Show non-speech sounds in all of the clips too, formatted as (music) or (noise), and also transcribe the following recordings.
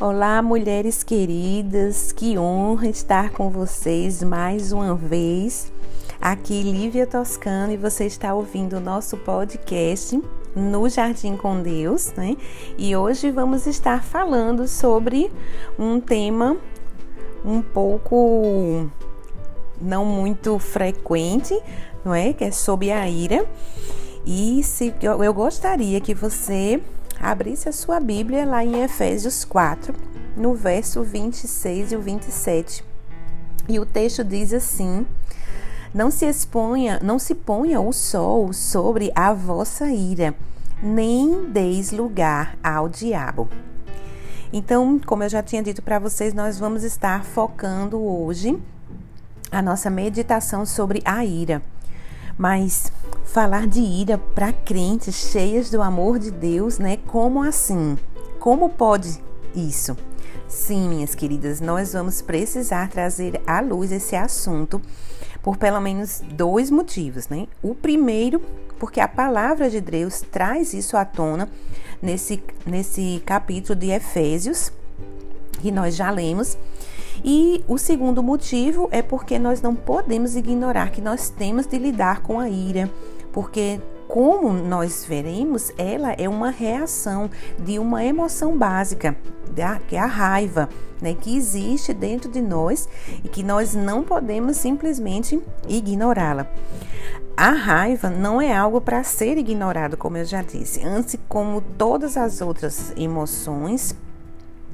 Olá, mulheres queridas, que honra estar com vocês mais uma vez. Aqui Lívia Toscano e você está ouvindo o nosso podcast no Jardim com Deus, né? E hoje vamos estar falando sobre um tema um pouco não muito frequente, não é? Que é sobre a ira. E se eu gostaria que você abrisse a sua Bíblia lá em Efésios 4, no verso 26 e o 27. E o texto diz assim: Não se exponha, não se ponha o sol sobre a vossa ira, nem deis lugar ao diabo. Então, como eu já tinha dito para vocês, nós vamos estar focando hoje a nossa meditação sobre a ira. Mas falar de ira para crentes cheias do amor de Deus, né? Como assim? Como pode isso? Sim, minhas queridas, nós vamos precisar trazer à luz esse assunto por pelo menos dois motivos, né? O primeiro, porque a palavra de Deus traz isso à tona nesse, nesse capítulo de Efésios, que nós já lemos. E o segundo motivo é porque nós não podemos ignorar que nós temos de lidar com a ira, porque como nós veremos, ela é uma reação de uma emoção básica, que é a raiva, né, que existe dentro de nós e que nós não podemos simplesmente ignorá-la. A raiva não é algo para ser ignorado, como eu já disse. Antes, como todas as outras emoções,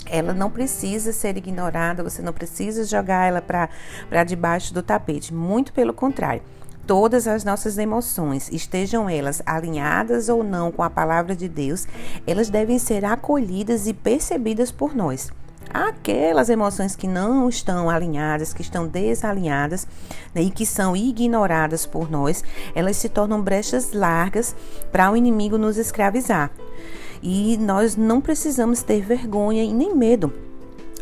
ela não precisa ser ignorada, você não precisa jogar ela para debaixo do tapete. Muito pelo contrário todas as nossas emoções, estejam elas alinhadas ou não com a palavra de Deus, elas devem ser acolhidas e percebidas por nós. Aquelas emoções que não estão alinhadas, que estão desalinhadas né, e que são ignoradas por nós, elas se tornam brechas largas para o inimigo nos escravizar. E nós não precisamos ter vergonha e nem medo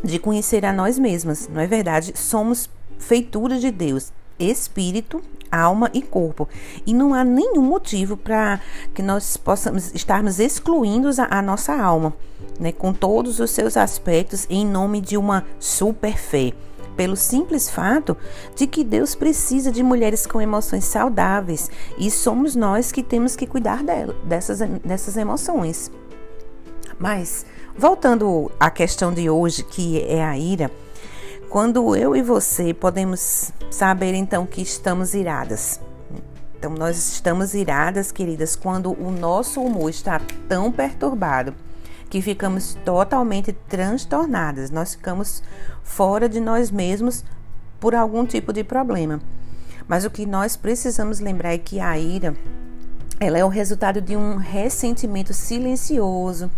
de conhecer a nós mesmas, não é verdade? Somos feitura de Deus, espírito, alma e corpo. E não há nenhum motivo para que nós possamos estarmos excluindo a, a nossa alma, né, com todos os seus aspectos, em nome de uma super fé pelo simples fato de que Deus precisa de mulheres com emoções saudáveis e somos nós que temos que cuidar dela, dessas, dessas emoções. Mas, voltando à questão de hoje, que é a ira, quando eu e você podemos saber então que estamos iradas? Então, nós estamos iradas, queridas, quando o nosso humor está tão perturbado que ficamos totalmente transtornadas, nós ficamos fora de nós mesmos por algum tipo de problema. Mas o que nós precisamos lembrar é que a ira ela é o resultado de um ressentimento silencioso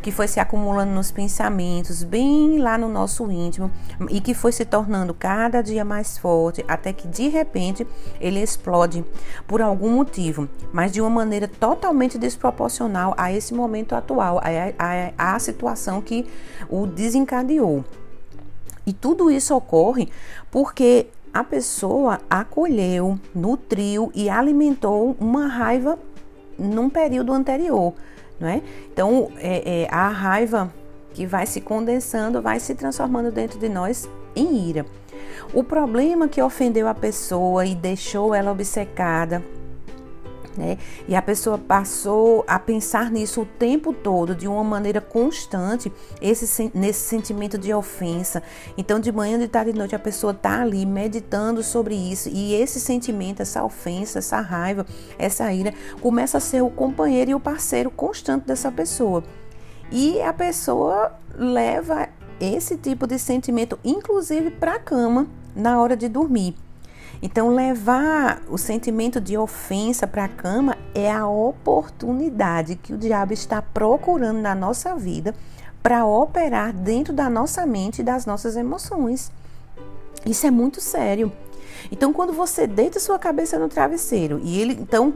que foi se acumulando nos pensamentos, bem lá no nosso íntimo, e que foi se tornando cada dia mais forte, até que de repente ele explode por algum motivo, mas de uma maneira totalmente desproporcional a esse momento atual, a, a, a situação que o desencadeou. E tudo isso ocorre porque a pessoa acolheu, nutriu e alimentou uma raiva num período anterior, não é? Então, é, é, a raiva que vai se condensando, vai se transformando dentro de nós em ira. O problema que ofendeu a pessoa e deixou ela obcecada né? E a pessoa passou a pensar nisso o tempo todo, de uma maneira constante, esse, nesse sentimento de ofensa. Então, de manhã, de tarde e de noite, a pessoa está ali meditando sobre isso, e esse sentimento, essa ofensa, essa raiva, essa ira, começa a ser o companheiro e o parceiro constante dessa pessoa. E a pessoa leva esse tipo de sentimento, inclusive, para a cama na hora de dormir. Então, levar o sentimento de ofensa para a cama é a oportunidade que o diabo está procurando na nossa vida para operar dentro da nossa mente e das nossas emoções. Isso é muito sério. Então, quando você deita sua cabeça no travesseiro e ele então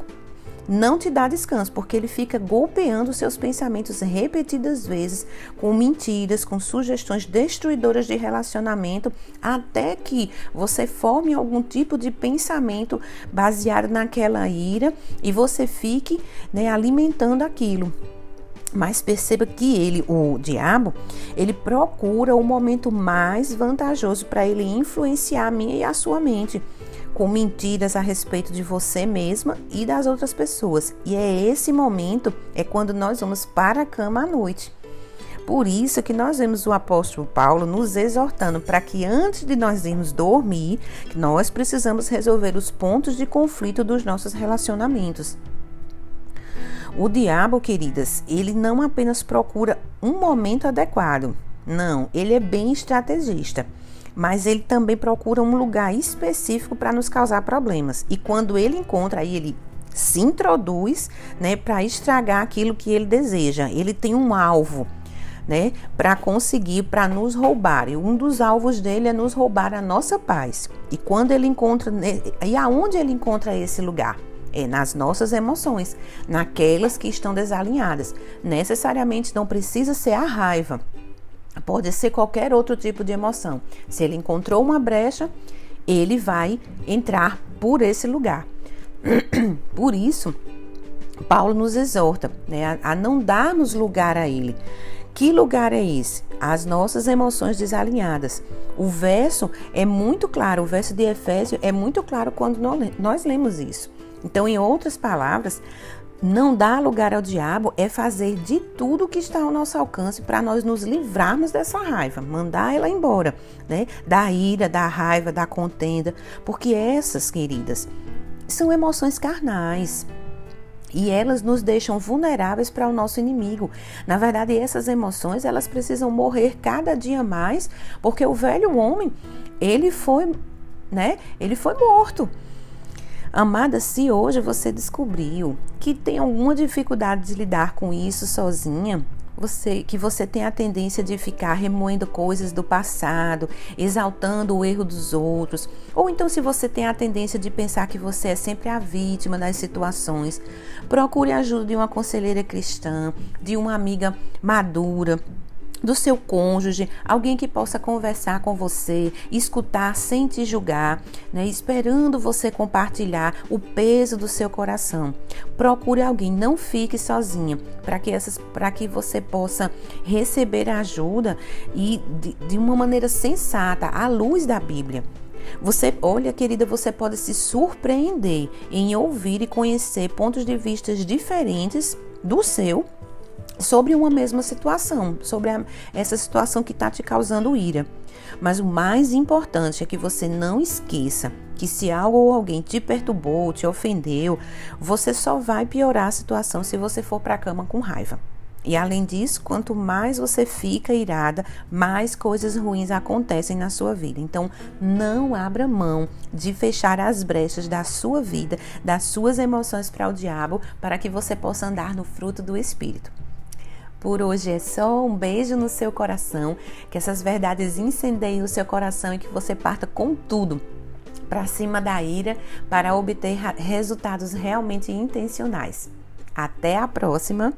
não te dá descanso, porque ele fica golpeando seus pensamentos repetidas vezes com mentiras, com sugestões destruidoras de relacionamento, até que você forme algum tipo de pensamento baseado naquela ira e você fique né, alimentando aquilo. Mas perceba que ele, o diabo, ele procura o momento mais vantajoso para ele influenciar a minha e a sua mente com mentiras a respeito de você mesma e das outras pessoas. E é esse momento é quando nós vamos para a cama à noite. Por isso que nós vemos o apóstolo Paulo nos exortando para que antes de nós irmos dormir, nós precisamos resolver os pontos de conflito dos nossos relacionamentos. O diabo, queridas, ele não apenas procura um momento adequado, não, ele é bem estrategista, mas ele também procura um lugar específico para nos causar problemas. E quando ele encontra, aí ele se introduz, né, para estragar aquilo que ele deseja. Ele tem um alvo, né, para conseguir, para nos roubar. E um dos alvos dele é nos roubar a nossa paz. E quando ele encontra, né, e aonde ele encontra esse lugar? é nas nossas emoções, naquelas que estão desalinhadas. Necessariamente não precisa ser a raiva, pode ser qualquer outro tipo de emoção. Se ele encontrou uma brecha, ele vai entrar por esse lugar. (clears throat) Por isso, Paulo nos exorta né, a não darmos lugar a ele. Que lugar é esse? As nossas emoções desalinhadas. O verso é muito claro, o verso de Efésio é muito claro quando nós lemos isso. Então, em outras palavras, não dar lugar ao diabo é fazer de tudo que está ao nosso alcance para nós nos livrarmos dessa raiva, mandar ela embora, né? Da ira, da raiva, da contenda, porque essas, queridas, são emoções carnais. E elas nos deixam vulneráveis para o nosso inimigo. Na verdade, essas emoções, elas precisam morrer cada dia mais, porque o velho homem, ele foi, né? Ele foi morto. Amada, se hoje você descobriu que tem alguma dificuldade de lidar com isso sozinha, você, que você tem a tendência de ficar remoendo coisas do passado, exaltando o erro dos outros, ou então se você tem a tendência de pensar que você é sempre a vítima das situações, procure a ajuda de uma conselheira cristã, de uma amiga madura, do seu cônjuge, alguém que possa conversar com você, escutar sem te julgar, né, esperando você compartilhar o peso do seu coração. Procure alguém, não fique sozinha, para que essas, para que você possa receber ajuda e de, de uma maneira sensata, à luz da Bíblia. Você, olha, querida, você pode se surpreender em ouvir e conhecer pontos de vista diferentes do seu sobre uma mesma situação, sobre a, essa situação que está te causando ira. Mas o mais importante é que você não esqueça que se algo ou alguém te perturbou, te ofendeu, você só vai piorar a situação se você for para a cama com raiva. E além disso, quanto mais você fica irada, mais coisas ruins acontecem na sua vida. Então, não abra mão de fechar as brechas da sua vida, das suas emoções para o diabo, para que você possa andar no fruto do Espírito. Por hoje é só um beijo no seu coração, que essas verdades incendeiem o seu coração e que você parta com tudo para cima da ira para obter resultados realmente intencionais. Até a próxima!